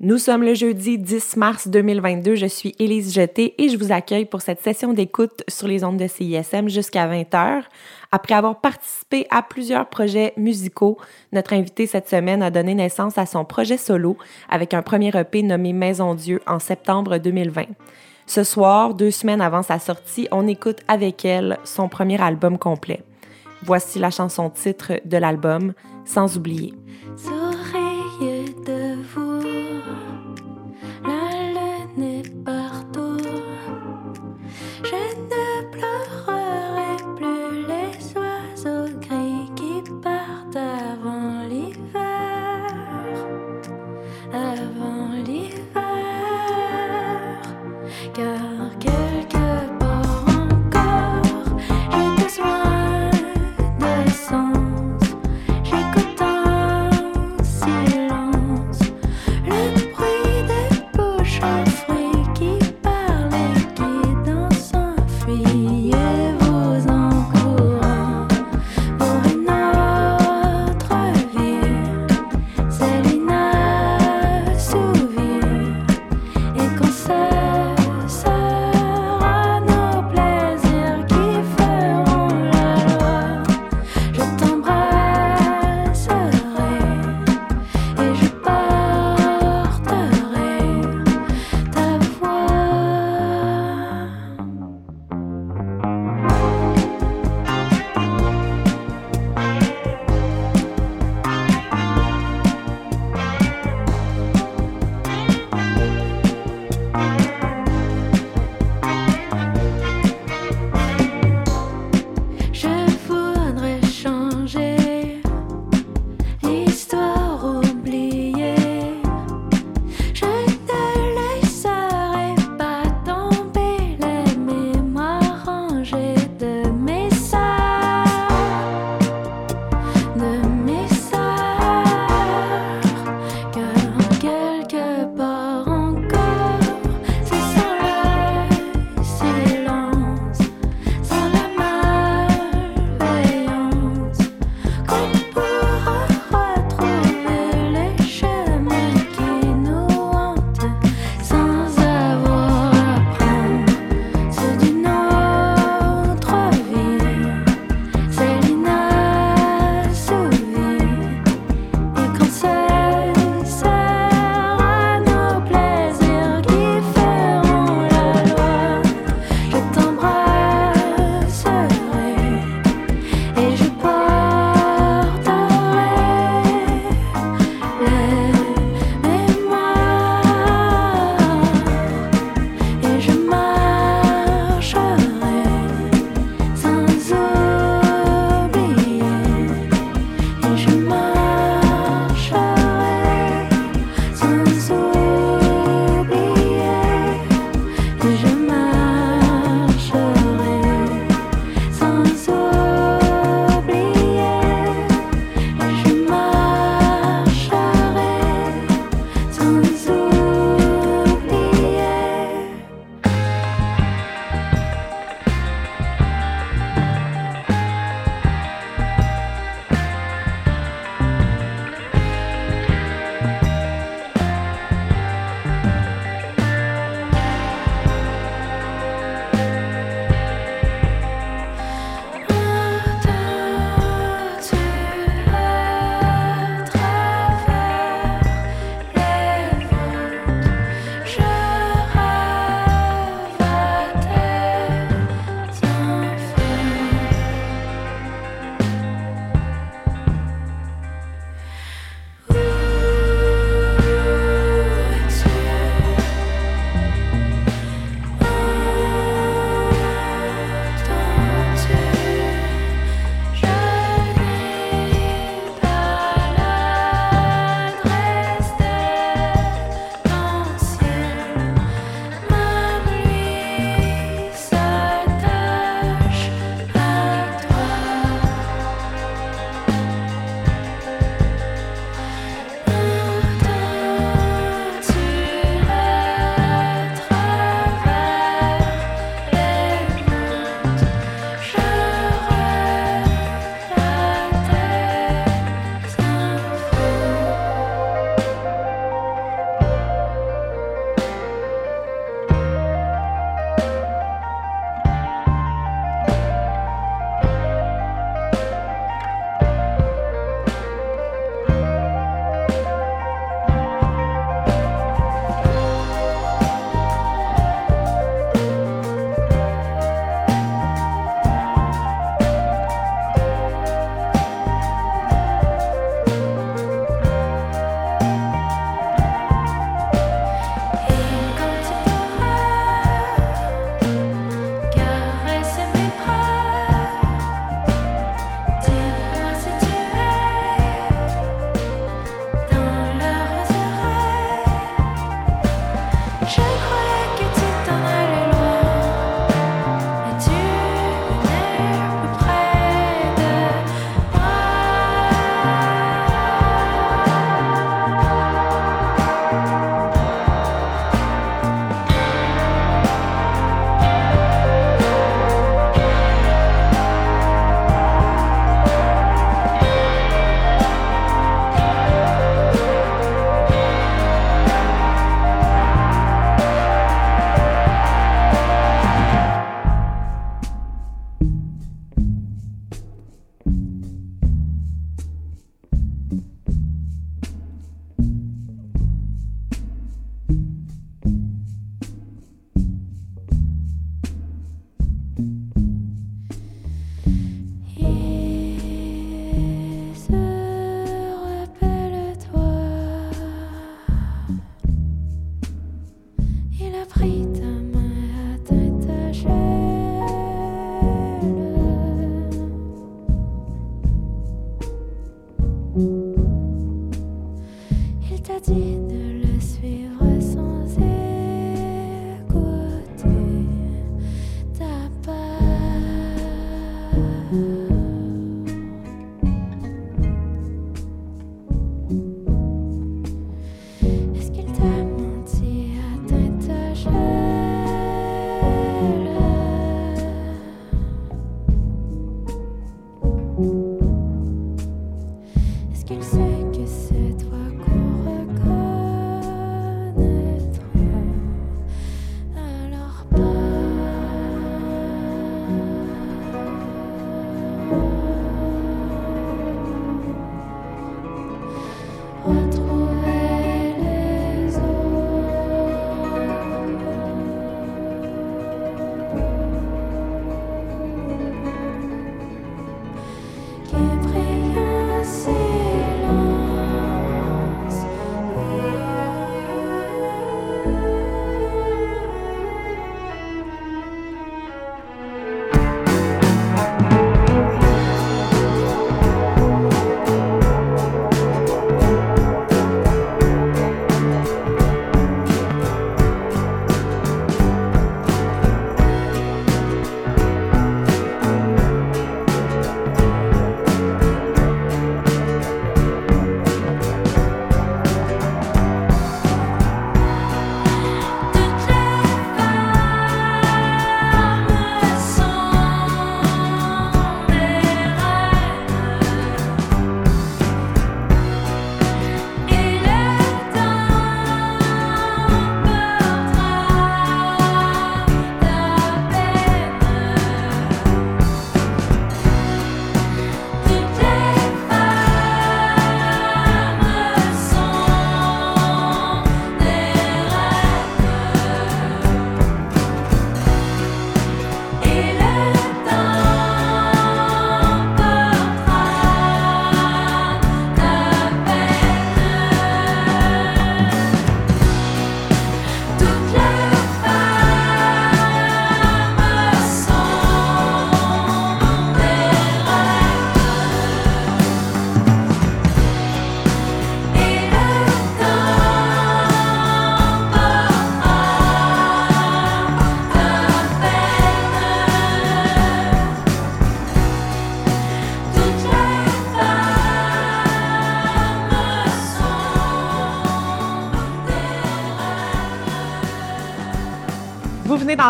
Nous sommes le jeudi 10 mars 2022. Je suis Élise Jeté et je vous accueille pour cette session d'écoute sur les ondes de CISM jusqu'à 20h. Après avoir participé à plusieurs projets musicaux, notre invité cette semaine a donné naissance à son projet solo avec un premier EP nommé Maison Dieu en septembre 2020. Ce soir, deux semaines avant sa sortie, on écoute avec elle son premier album complet. Voici la chanson titre de l'album, Sans oublier.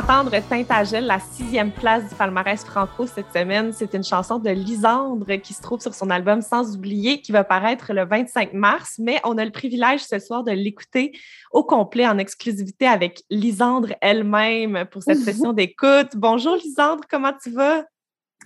D'entendre Tintagel, la sixième place du palmarès franco cette semaine. C'est une chanson de Lisandre qui se trouve sur son album Sans oublier, qui va paraître le 25 mars, mais on a le privilège ce soir de l'écouter au complet en exclusivité avec Lisandre elle-même pour cette session d'écoute. Bonjour Lisandre, comment tu vas?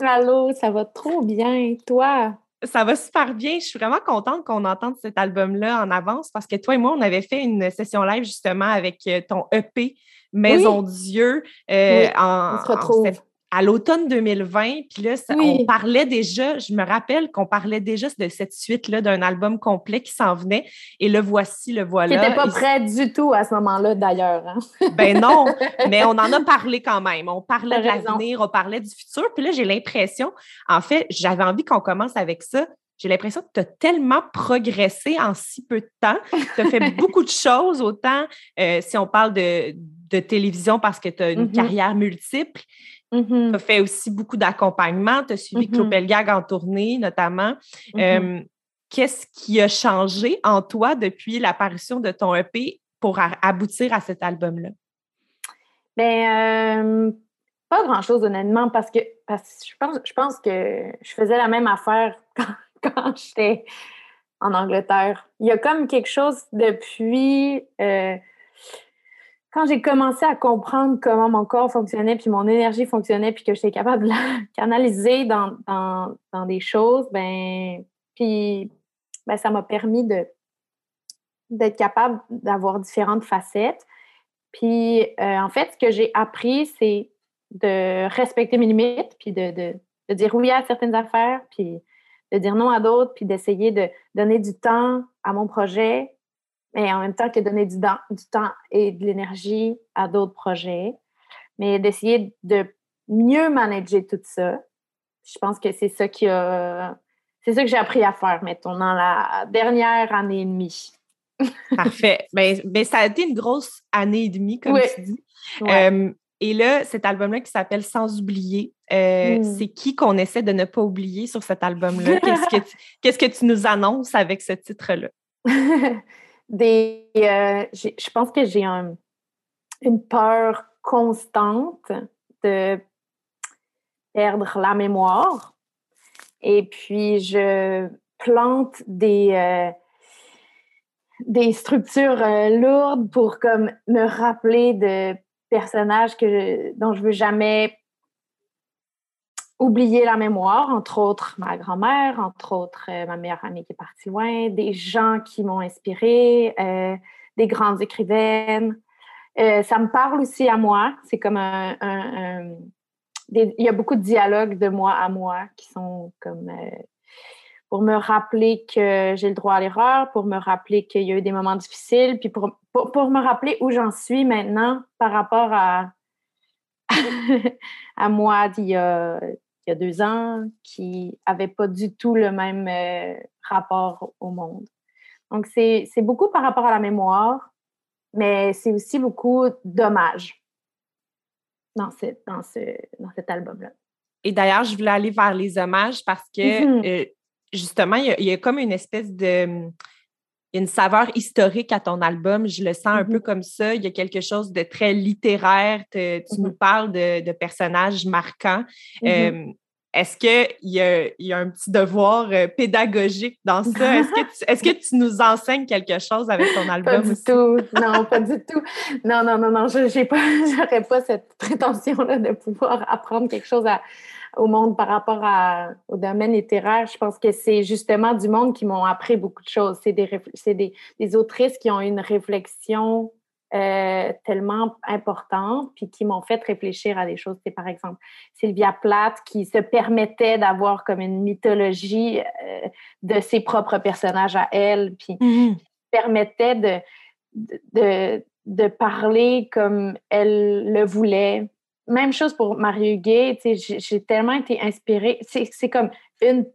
Allô, ça va trop bien. Toi? Ça va super bien. Je suis vraiment contente qu'on entende cet album-là en avance parce que toi et moi, on avait fait une session live justement avec euh, ton EP Maison Dieu euh, en, on se retrouve à l'automne 2020. Puis là, on parlait déjà, je me rappelle qu'on parlait déjà de cette suite-là d'un album complet qui s'en venait. Et le voici, le voilà. Qui n'était pas prêt du tout à ce moment-là, d'ailleurs. Hein? ben non, mais on en a parlé quand même. On parlait de l'avenir, on parlait du futur. Puis là, j'ai l'impression, en fait, j'avais envie qu'on commence avec ça. J'ai l'impression que tu as tellement progressé en si peu de temps. Tu as fait beaucoup de choses, autant euh, si on parle de, de télévision parce que tu as une mm-hmm. carrière multiple, Mm-hmm. Tu as fait aussi beaucoup d'accompagnement. Tu as suivi mm en tournée, notamment. Mm-hmm. Euh, qu'est-ce qui a changé en toi depuis l'apparition de ton EP pour aboutir à cet album-là? Bien, euh, pas grand-chose, honnêtement, parce que, je, pense, je pense que je faisais la même affaire quand, j'étais en Angleterre. Il y a comme quelque chose depuis. Euh, quand j'ai commencé à comprendre comment mon corps fonctionnait, puis mon énergie fonctionnait, puis que j'étais capable de la canaliser dans, dans, des choses, ben, puis ben, ça m'a permis de d'être capable d'avoir différentes facettes. Puis, euh, en fait, ce que j'ai appris, c'est de respecter mes limites, puis de, de, de, dire oui à certaines affaires, puis de dire non à d'autres, puis d'essayer de donner du temps à mon projet, mais en même temps que donner du, du temps et de l'énergie à d'autres projets, mais d'essayer de mieux manager tout ça. Je pense que c'est ça qui a, c'est ça que j'ai appris à faire, mettons, dans la dernière année et demie. Parfait. Mais, ben, ben, ça a été une grosse année et demie, comme tu dis. et là, cet album-là qui s'appelle Sans oublier, euh, hmm. c'est qui qu'on essaie de ne pas oublier sur cet album-là? Qu'est-ce que, qu'est-ce que tu nous annonces avec ce titre-là? des. Euh, je pense que j'ai une peur constante de perdre la mémoire. Et puis, je plante des, euh, des structures euh, lourdes pour comme me rappeler de personnages que, dont je veux jamais oublier la mémoire, entre autres ma grand-mère, entre autres euh, ma meilleure amie qui est partie loin, des gens qui m'ont inspiré, euh, des grandes écrivaines. Euh, ça me parle aussi à moi. C'est comme un, il y a beaucoup de dialogues de moi à moi qui sont comme pour me rappeler que j'ai le droit à l'erreur, pour me rappeler qu'il y a eu des moments difficiles, puis pour, pour me rappeler où j'en suis maintenant par rapport à, à moi d'il y a il y a deux ans qui n'avaient pas du tout le même euh, rapport au monde. Donc, c'est beaucoup par rapport à la mémoire, mais c'est aussi beaucoup d'hommages dans, dans, ce, dans cet album-là. Et d'ailleurs, je voulais aller vers les hommages parce que, mm-hmm. euh, justement, il y, a, comme une espèce de une saveur historique à ton album. Je le sens un peu mm-hmm. comme ça. Il y a quelque chose de très littéraire. tu nous parles de, personnages marquants. Mm-hmm. Euh, est-ce qu'il y, y, a un petit devoir euh, pédagogique dans ça? Est-ce que, tu, nous enseignes quelque chose avec ton album? Pas du tout. Non, pas du tout. Non, non, non, non. Je n'aurais pas, pas cette prétention-là de pouvoir apprendre quelque chose à, au monde par rapport à, au domaine littéraire. Je pense que c'est justement du monde qui m'ont appris beaucoup de choses. C'est des, des, des, autrices qui ont une réflexion euh, tellement importantes, puis qui m'ont fait réfléchir à des choses. C'est par exemple Sylvia Plath qui se permettait d'avoir comme une mythologie euh, de ses propres personnages à elle, puis mm-hmm. permettait de, de, de, parler comme elle le voulait, même chose pour Mario Gay, j'ai tellement été inspirée. C'est comme une.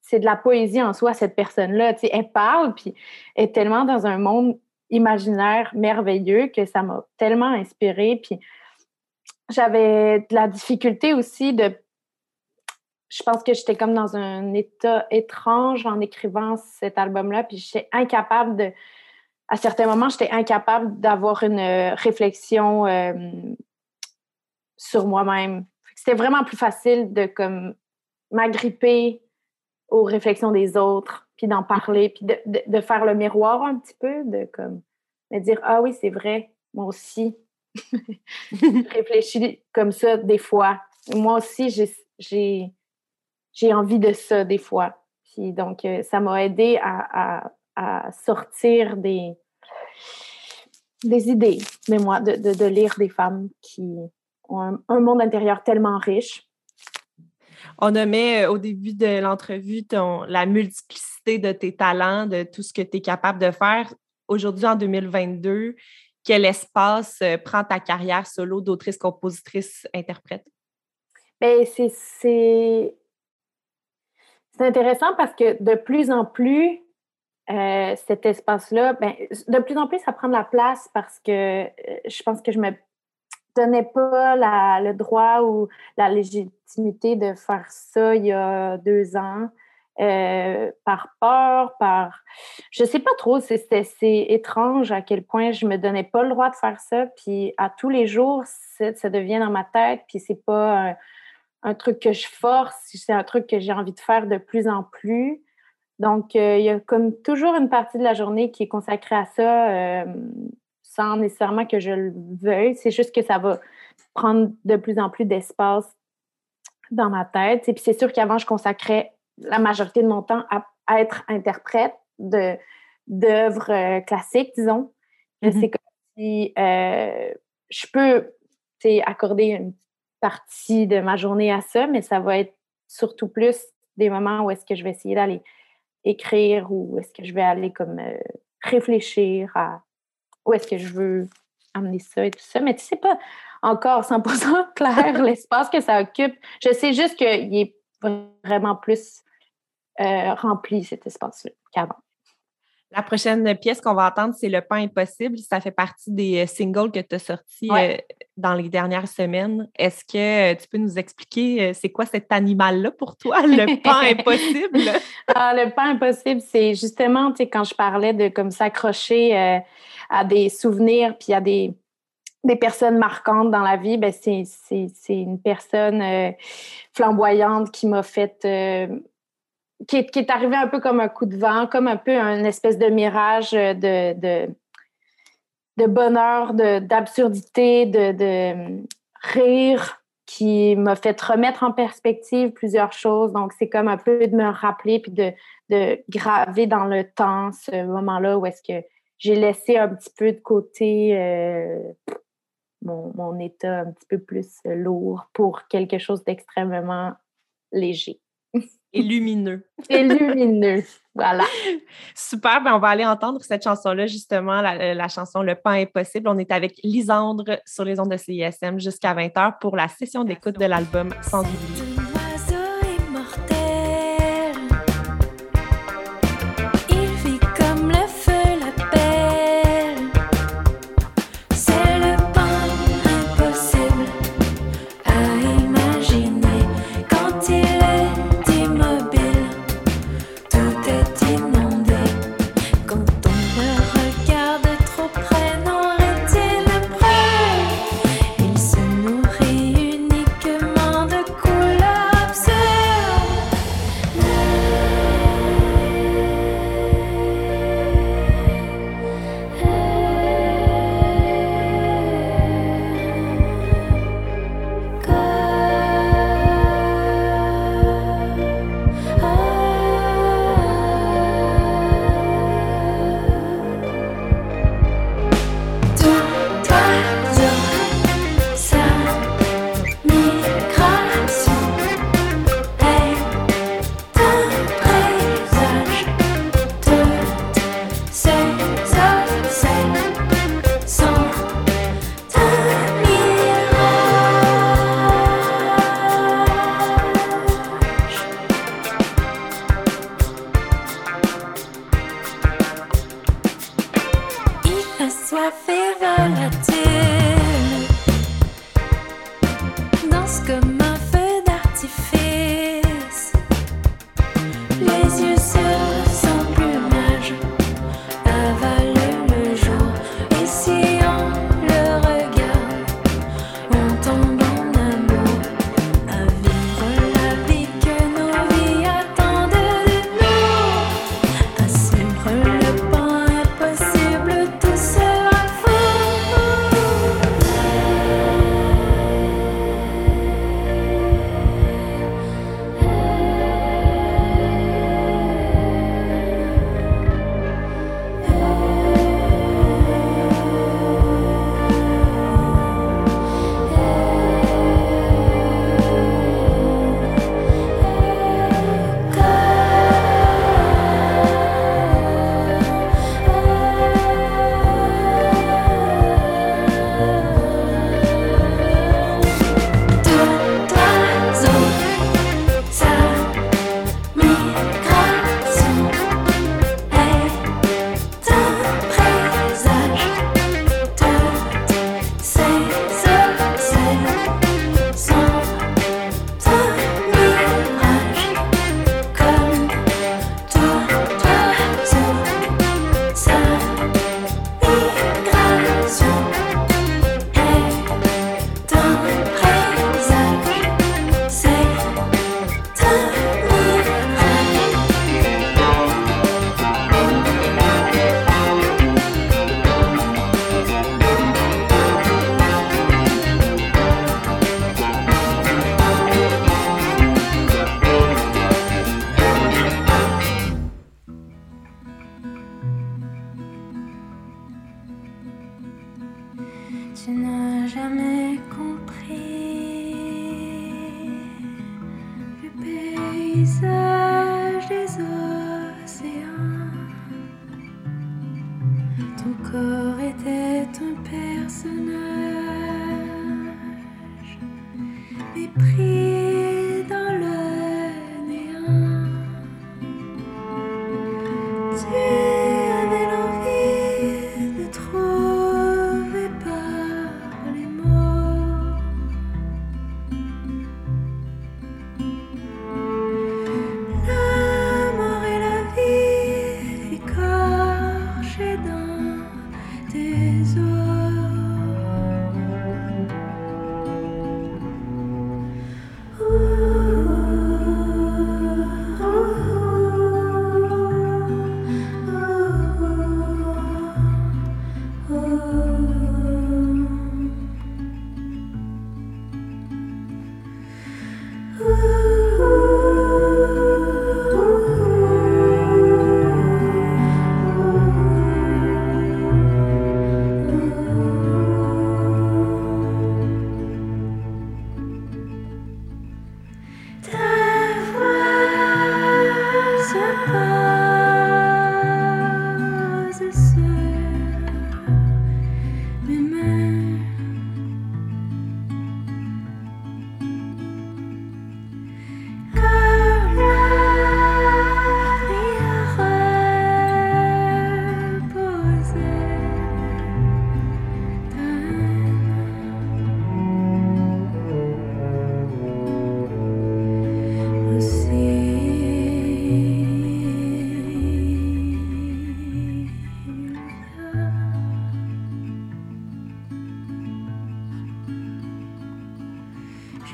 C'est de la poésie en soi, cette personne-là. Elle parle, puis est tellement dans un monde imaginaire merveilleux que ça m'a tellement inspirée. Puis j'avais de la difficulté aussi de. Je pense que j'étais comme dans un état étrange en écrivant cet album-là, puis j'étais incapable de. À certains moments, j'étais incapable d'avoir une réflexion. Euh, sur moi-même. C'était vraiment plus facile de comme m'agripper aux réflexions des autres, puis d'en parler, puis de, faire le miroir un petit peu, de comme de dire ah oui c'est vrai, moi aussi, réfléchis comme ça des fois. Moi aussi j'ai j'ai envie de ça des fois. Puis donc euh, ça m'a aidé à, à, sortir des des idées, mais moi de, de, lire des femmes qui un monde intérieur tellement riche on nommait euh, au début de l'entrevue la multiplicité de tes talents, de tout ce que tu es capable de faire. Aujourd'hui, en 2022, quel espace euh, prend ta carrière solo d'autrice, compositrice, interprète? Bien, c'est intéressant parce que de plus en plus, euh, cet espace-là, ben, de plus en plus, ça prend de la place parce que je pense que je me donnais pas le droit ou la légitimité de faire ça il y a deux ans. Euh, par peur, par... Je sais pas trop, c'est étrange à quel point je me donnais pas le droit de faire ça, puis à tous les jours, ça devient dans ma tête, puis c'est pas un, truc que je force, c'est un truc que j'ai envie de faire de plus en plus. Donc, euh, il y a comme toujours une partie de la journée qui est consacrée à ça. Euh, sans nécessairement que je le veuille. C'est juste que ça va prendre de plus en plus d'espace dans ma tête. Et puis c'est sûr qu'avant, je consacrais la majorité de mon temps à, être interprète de d'œuvres euh, classiques, disons. Mm-hmm. C'est comme si euh, je peux accorder une partie de ma journée à ça, mais ça va être surtout plus des moments où est-ce que je vais essayer d'aller écrire ou est-ce que je vais aller comme euh, réfléchir à où est-ce que je veux amener ça et tout ça. Mais tu sais pas encore 100% clair l'espace que ça occupe. Je sais juste qu'il est vraiment plus euh, rempli, cet espace-là, qu'avant. La prochaine pièce qu'on va entendre, c'est Le pain impossible. Ça fait partie des euh, singles que tu as sortis euh, dans les dernières semaines. Est-ce que tu peux nous expliquer c'est quoi cet animal-là pour toi, le pain impossible? Ah, le pain impossible, c'est justement, tu sais, quand je parlais de comme s'accrocher à des souvenirs puis à des, des personnes marquantes dans la vie, ben c'est, une personne euh, flamboyante qui m'a fait. Qui, est, qui, est arrivée un peu comme un coup de vent, comme un peu un espèce de mirage de, de, de bonheur, d'absurdité, de, de, rire qui m'a fait remettre en perspective plusieurs choses. Donc, c'est comme un peu de me rappeler puis de, de graver dans le temps ce moment-là où est-ce que j'ai laissé un petit peu de côté euh, mon, état un petit peu plus lourd pour quelque chose d'extrêmement léger. Et lumineux. Et lumineux, voilà. Super, ben on va aller entendre cette chanson-là, justement, la, la, chanson Le pain est possible. On est avec Lisandre sur les ondes de CISM jusqu'à 20h pour la session d'écoute de l'album Sans oublier.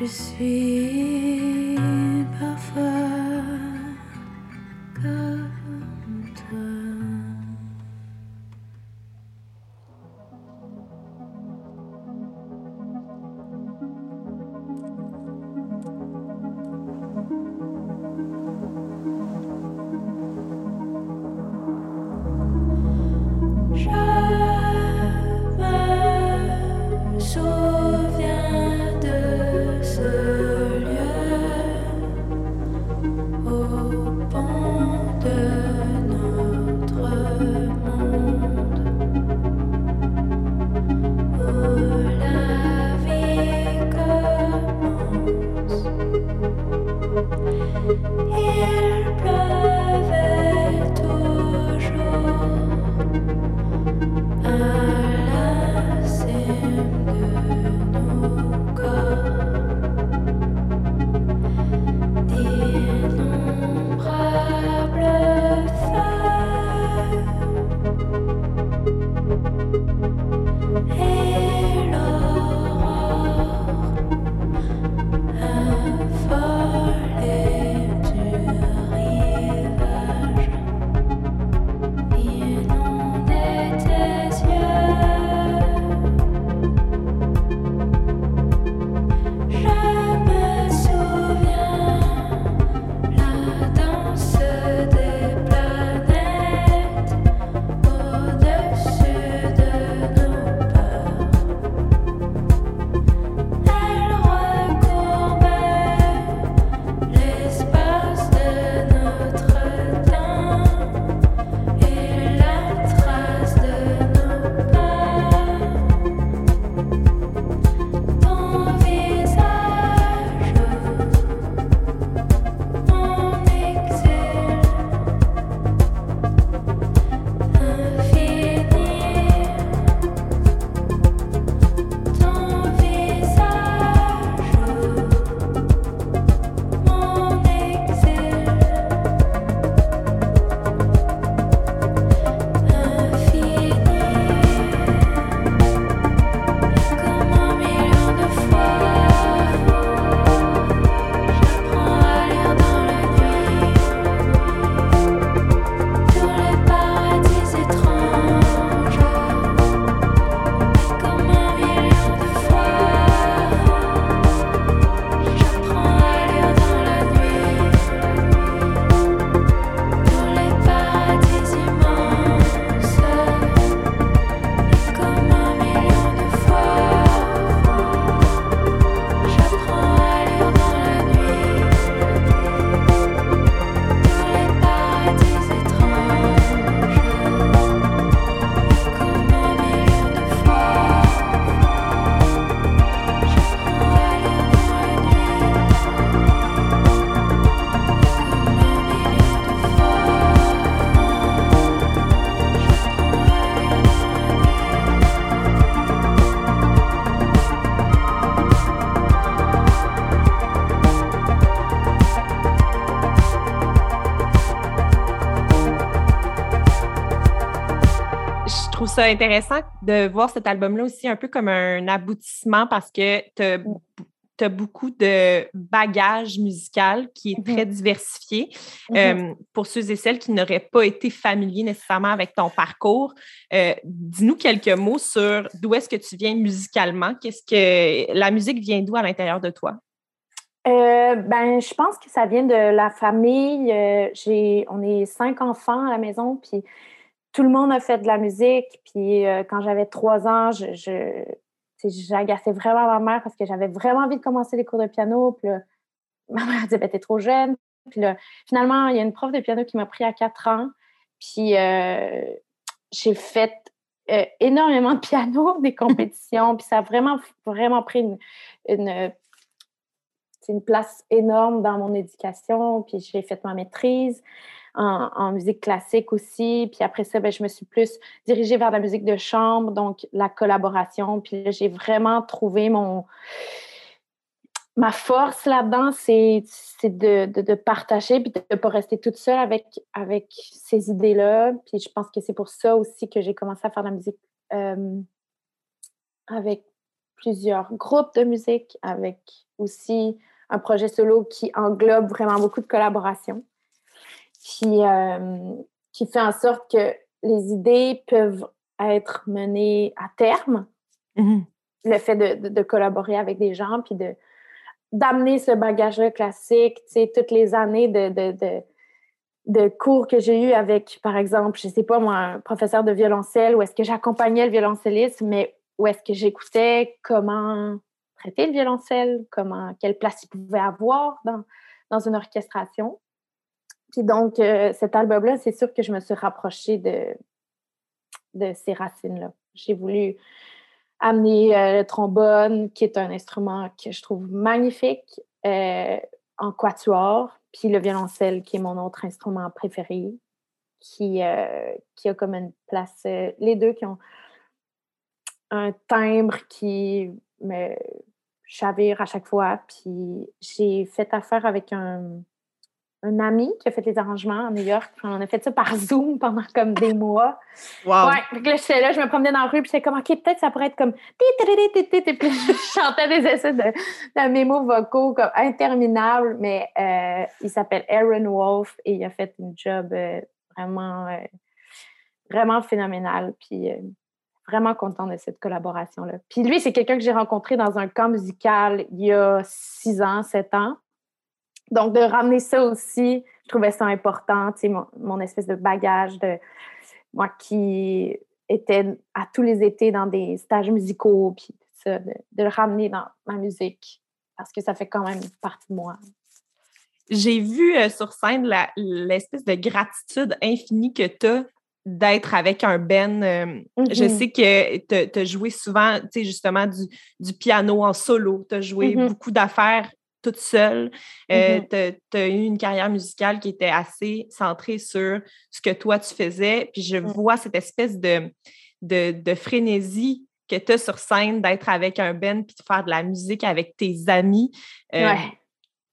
Je suis parfois ça intéressant de voir cet album-là aussi un peu comme un aboutissement parce que tu as, beaucoup de bagages musical qui est très Mhm. diversifié. Mhm. Euh, pour ceux et celles qui n'auraient pas été familiers nécessairement avec ton parcours, euh, dis-nous quelques mots sur d'où est-ce que tu viens musicalement? Qu'est-ce que la musique vient d'où à l'intérieur de toi? Euh, ben, je pense que ça vient de la famille. J'ai, on est cinq enfants à la maison, puis tout le monde a fait de la musique. Puis euh, quand j'avais trois ans, je, j'agaçais vraiment ma mère parce que j'avais vraiment envie de commencer les cours de piano. Puis là, ma mère disait, ben, t'es trop jeune. Puis finalement, il y a une prof de piano qui m'a pris à quatre ans. Puis euh, j'ai fait euh, énormément de piano, des compétitions. puis ça a vraiment, vraiment pris une, une place énorme dans mon éducation. Puis j'ai fait ma maîtrise en, musique classique aussi. Puis après ça, ben, je me suis plus dirigée vers la musique de chambre, donc la collaboration. Puis j'ai vraiment trouvé mon... Ma force là-dedans, c'est c'est de, de, de partager puis de ne pas rester toute seule avec, avec ces idées-là. Puis je pense que c'est pour ça aussi que j'ai commencé à faire de la musique euh, avec plusieurs groupes de musique, avec aussi un projet solo qui englobe vraiment beaucoup de collaborations, qui, euh, qui fait en sorte que les idées peuvent être menées à terme. Le fait de, de, de collaborer avec des gens, puis de d'amener ce bagage-là classique, tu sais, toutes les années de, de, de, de cours que j'ai eu avec, par exemple, je sais pas moi, un professeur de violoncelle, où est-ce que j'accompagnais le violoncelliste, mais où est-ce que j'écoutais comment traiter le violoncelle, comment, quelle place il pouvait avoir dans, dans une orchestration. Puis donc, euh, cet album-là, c'est sûr que je me suis rapprochée de, de ces racines-là. J'ai voulu amener euh, le trombone, qui est un instrument que je trouve magnifique, euh, en quatuor, puis le violoncelle, qui est mon autre instrument préféré, qui, qui a comme une place... les deux qui ont un timbre qui me chavire à chaque fois. Puis j'ai fait affaire avec un, un ami qui a fait les arrangements à New York. Puis on a fait ça par Zoom pendant comme des mois. Wow. Ouais, que là, j'étais là, je me promenais dans la rue, puis j'étais comme, OK, peut-être ça pourrait être comme. Puis je chantais des essais de, de mémos vocaux comme interminables, mais euh, il s'appelle Aaron Wolf et il a fait une job euh, vraiment, euh, vraiment phénoménal. Puis euh, vraiment content de cette collaboration-là. Puis lui, c'est quelqu'un que j'ai rencontré dans un camp musical il y a six ans, sept ans. Donc, de ramener ça aussi, je trouvais ça important, tu sais, mon, mon espèce de bagage de moi qui était à tous les étés dans des stages musicaux, puis ça, de, de le ramener dans ma musique, parce que ça fait quand même partie de moi. J'ai vu euh, sur scène l'espèce de gratitude infinie que tu as d'être avec un Ben. euh, Je Mhm. sais que tu as joué souvent, tu sais, justement, du, du piano en solo. Tu as joué Mhm. beaucoup d'affaires toute seule. Euh, Mhm. tu as, eu une carrière musicale qui était assez centrée sur ce que toi, tu faisais. Puis je Mhm. vois cette espèce de, de, de frénésie que tu as sur scène d'être avec un Ben puis de faire de la musique avec tes amis. Euh, Ouais.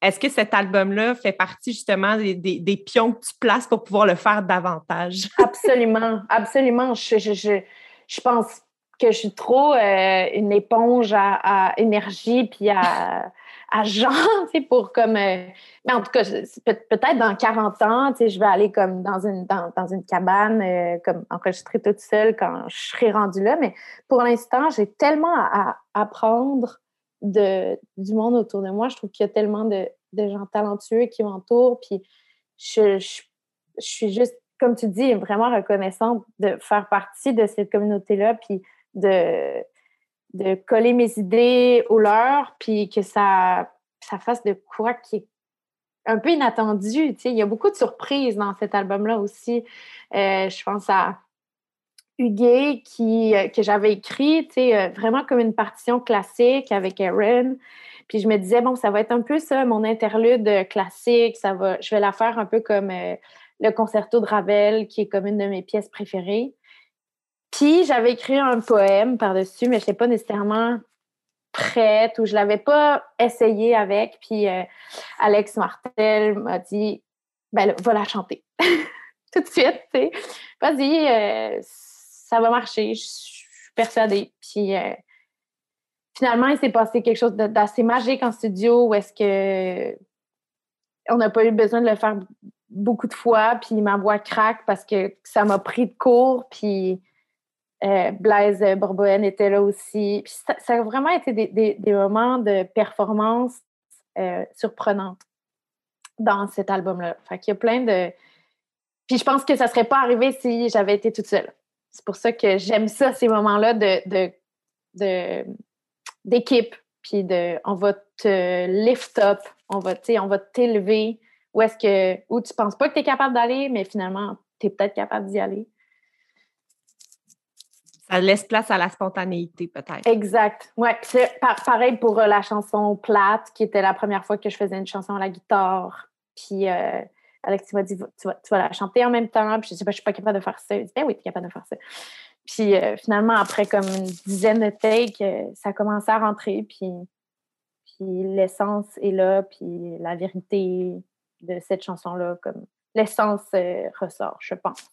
Est-ce que cet album-là fait partie justement des, des- des pions que tu places pour pouvoir le faire davantage? Absolument, absolument. Je, je, je, je pense que je suis trop euh, une éponge à, à énergie puis à, sais, pour comme... euh, mais en tout cas, peut-être dans 40 ans, tu sais, je vais aller comme dans une, dans, dans une cabane, euh, comme enregistrer toute seule quand je serai rendue là. Mais pour l'instant, j'ai tellement à, à apprendre de, du monde autour de moi. Je trouve qu'il y a tellement de, de gens talentueux qui m'entourent. Puis je, je, je suis juste, comme tu dis, vraiment reconnaissante de faire partie de cette communauté-là, puis de, de coller mes idées aux leurs, puis que ça, ça fasse de quoi qui est un peu inattendu. Il y a beaucoup de surprises dans cet album-là aussi. Euh, je pense à Huguet qui, euh, que j'avais écrit, euh, vraiment comme une partition classique avec Aaron. Puis je me disais, bon, ça va être un peu ça, mon interlude euh, classique. Ça va, je vais la faire un peu comme le concerto de Ravel, qui est comme une de mes pièces préférées. Puis j'avais écrit un poème par-dessus, mais je n'étais pas nécessairement prête ou je ne l'avais pas essayé avec. Puis euh, Alex Martel m'a dit, ben là, va la chanter. Tout de suite, tu sais. Vas-y, euh, ça va marcher, je suis persuadée. Puis euh, finalement, il s'est passé quelque chose d'assez magique en studio où est-ce que on n'a pas eu besoin de le faire beaucoup de fois, puis ma voix craque parce que ça m'a pris de court, puis euh, Blaise Bourboën était là aussi. Ça, a vraiment été des, moments de performance euh, surprenantes dans cet album-là. Fait qu'il y a plein de... Puis je pense que ça serait pas arrivé si j'avais été toute seule. C'est pour ça que j'aime ça, ces moments-là de, de, d'équipe, puis de on va te lift up, on va, on va t'élever où est-ce que où tu penses pas que tu es capable d'aller, mais finalement, tu es peut-être capable d'y aller. Ça laisse place à la spontanéité, peut-être. Exact. Ouais. C'est pareil pour euh, la chanson Plate, qui était la première fois que je faisais une chanson à la guitare. Puis euh, Alex, m'a dit tu vas, tu la chanter en même temps. Puis je dis ben, je suis pas capable de faire ça. Il dit ben oui, tu es capable de faire ça. Puis euh, finalement, après comme une dizaine de takes, ça a commencé à rentrer. Puis, puis l'essence est là. Puis la vérité de cette chanson-là, comme l'essence ressort, je pense.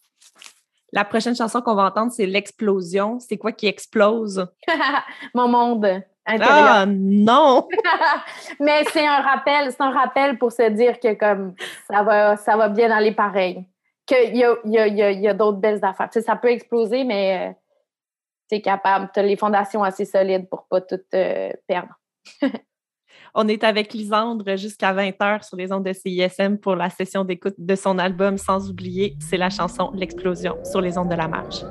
La prochaine chanson qu'on va entendre, c'est L'explosion. C'est quoi qui explose? Mon monde. Ah non! Mais c'est un rappel, c'est un rappel pour se dire que comme ça va, ça va bien aller pareil. Qu'il y a, y a, y a, d'autres belles affaires. ça peut exploser, mais euh, tu es capable, tu as les fondations assez solides pour pas tout euh, perdre. On est avec Lisandre jusqu'à 20h sur les ondes de CISM pour la session d'écoute de son album Sans oublier, c'est la chanson L'explosion sur les ondes de la marge.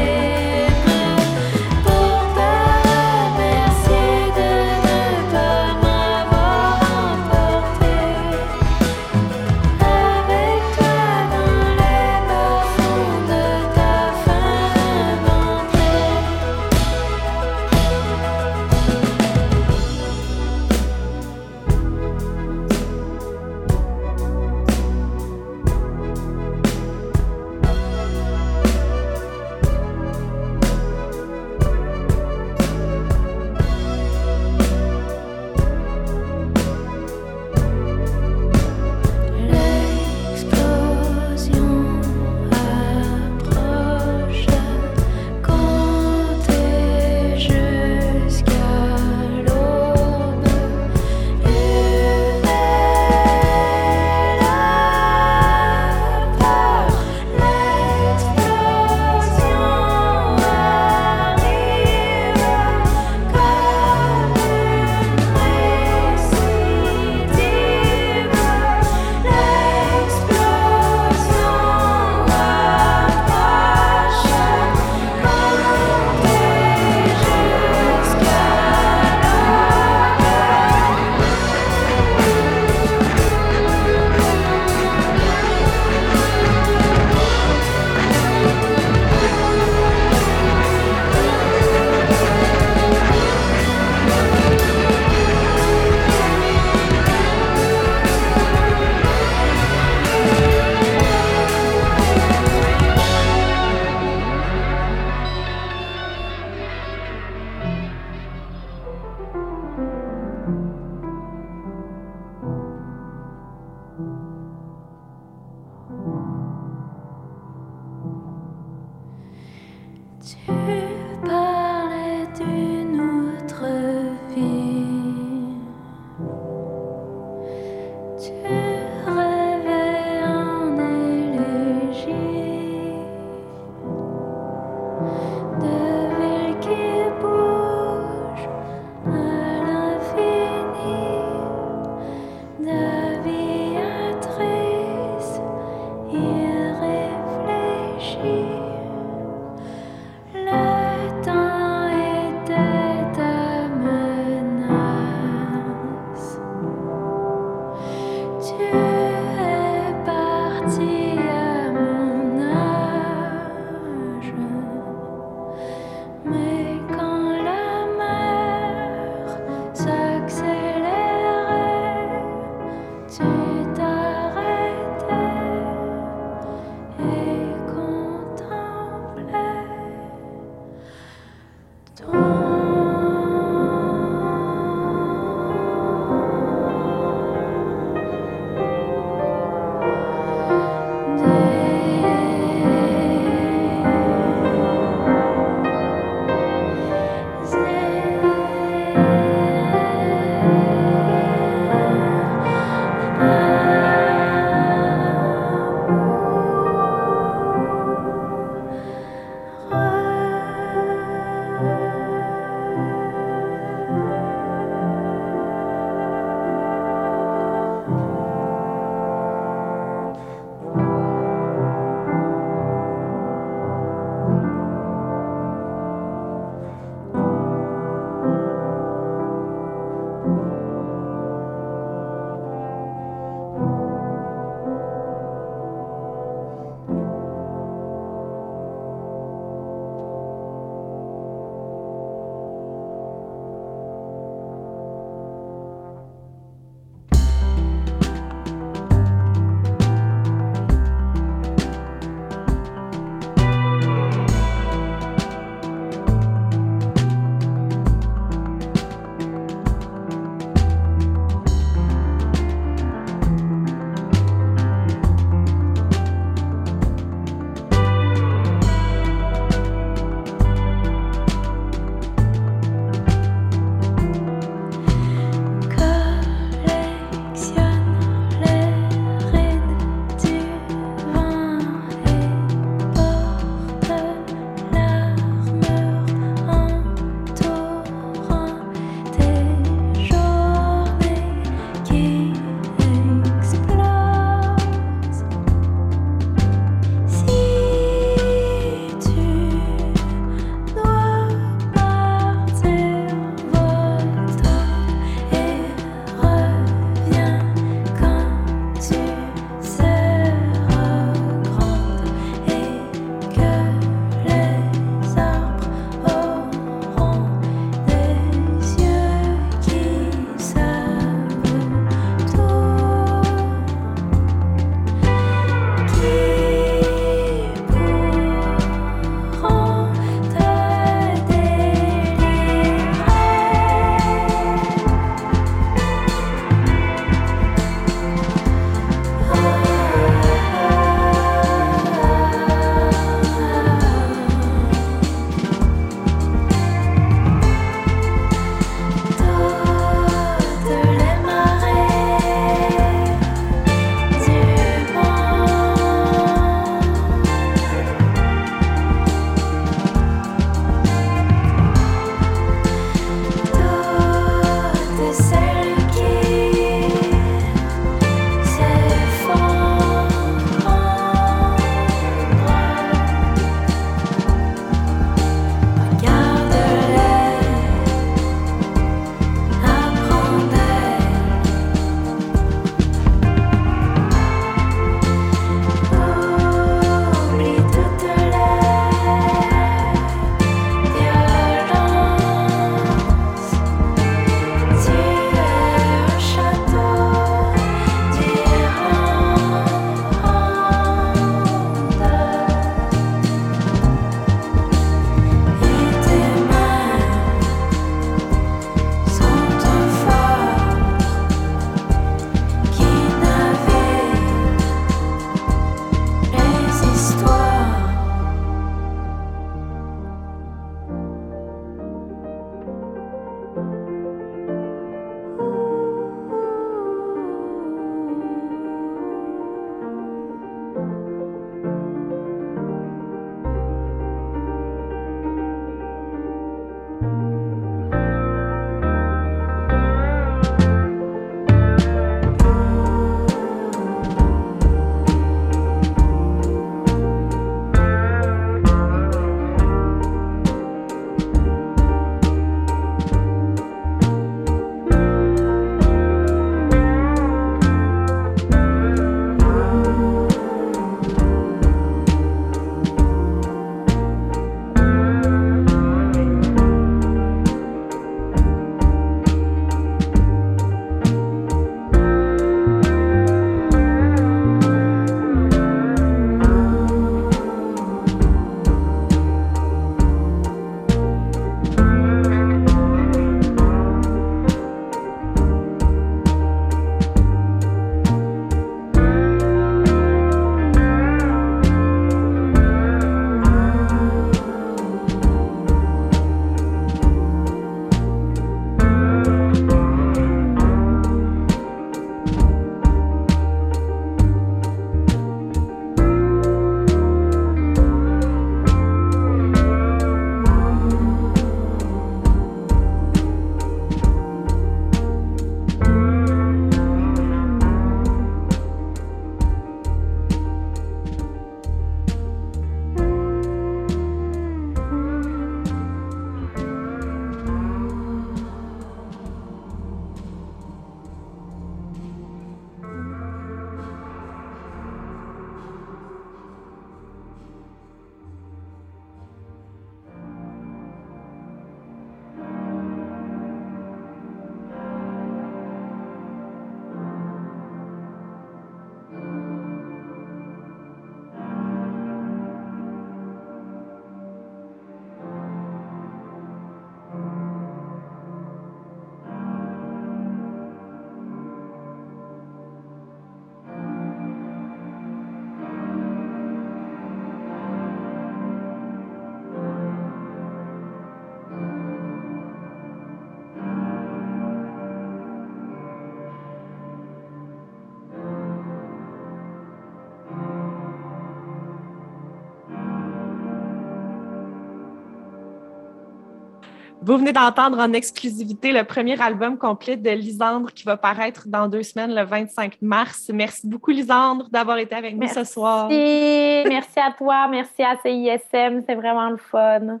Vous venez d'entendre en exclusivité le premier album complet de Lisandre qui va paraître dans deux semaines, le 25 mars. Merci beaucoup, Lisandre, d'avoir été avec nous ce soir. Merci à toi, merci à CISM, c'est vraiment le fun.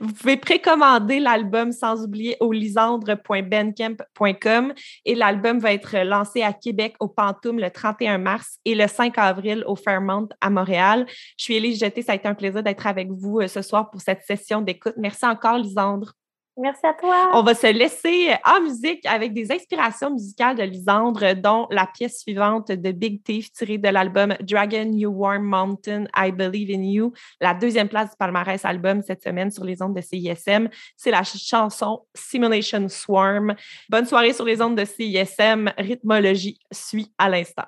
Vous pouvez précommander l'album sans oublier au lisandre.bencamp.com et l'album va être lancé à Québec au Pantoum le 31 mars et le 5 avril au Fairmont à Montréal. Je suis Élise Jeté, ça a été un plaisir d'être avec vous euh, ce soir pour cette session d'écoute. Merci encore, Lisandre. Merci à toi. On va se laisser en musique avec des inspirations musicales de Lisandre, dont la pièce suivante de Big Thief tirée de l'album Dragon You Warm Mountain, I Believe in You, la deuxième place du palmarès album cette semaine sur les ondes de CISM. C'est la chanson Simulation Swarm. Bonne soirée sur les ondes de CISM. Rhythmologie suit à l'instant.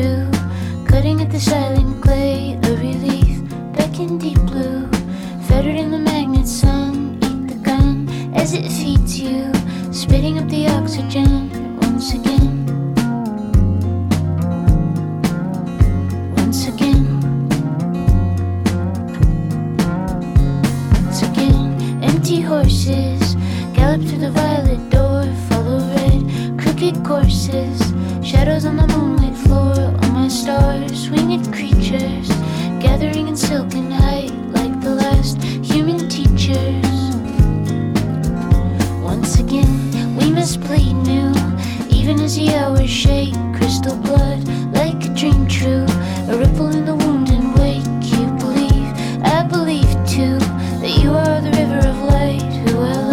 Through, cutting at the silent clay. A relief, back in deep blue, fettered in the magnet sun. Eat the gun as it feeds you, spitting up the oxygen once again. Once again. Once again, empty horses gallop through the violet door, follow red, crooked courses, shadows on the moonlit floor. My stars, winged creatures, gathering in silken height like the last human teachers. Once again, we must bleed new, even as the hours shake, crystal blood like a dream true, a ripple in the wound and wake. You believe, I believe too, that you are the river of light, who I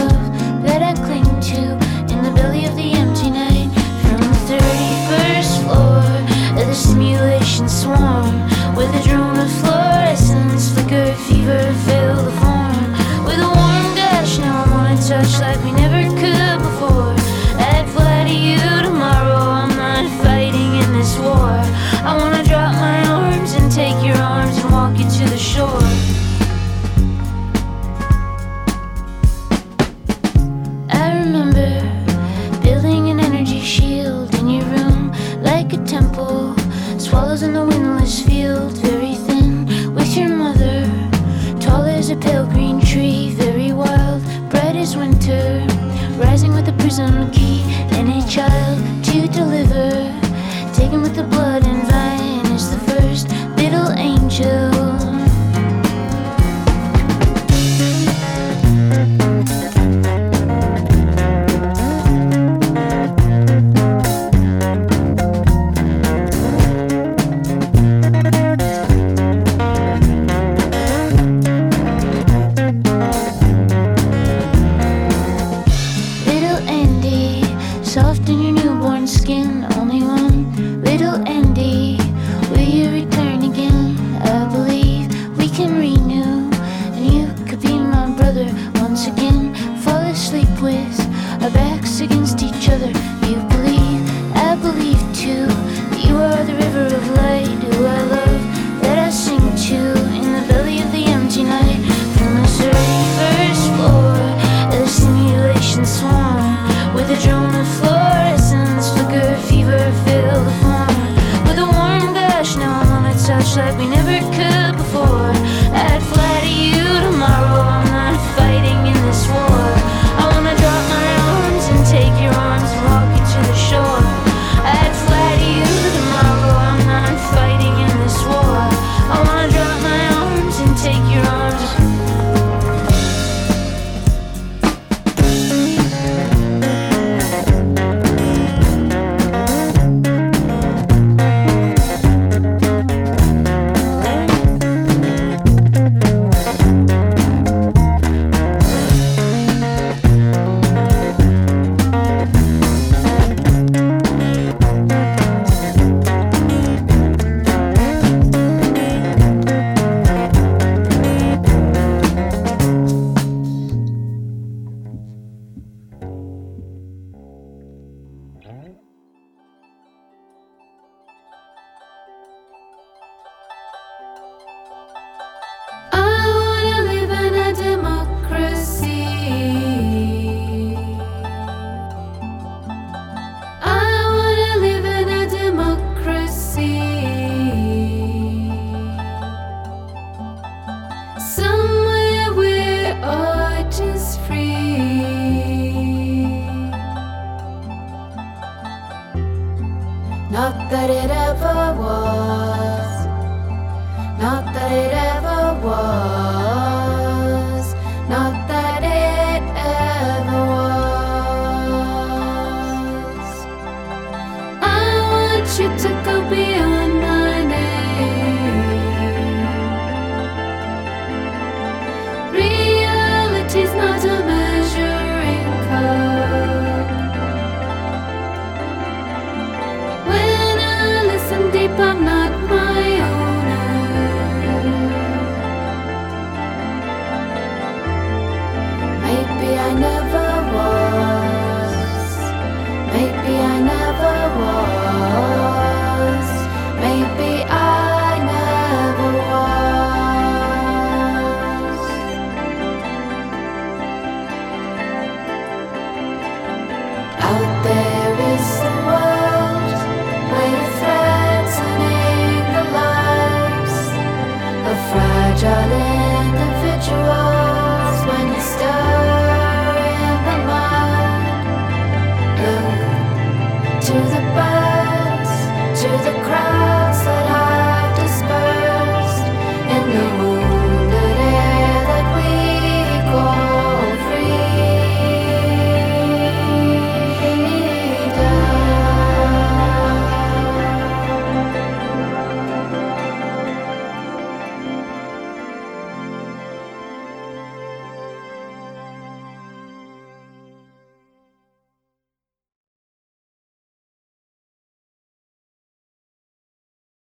simulation swarm, like we never could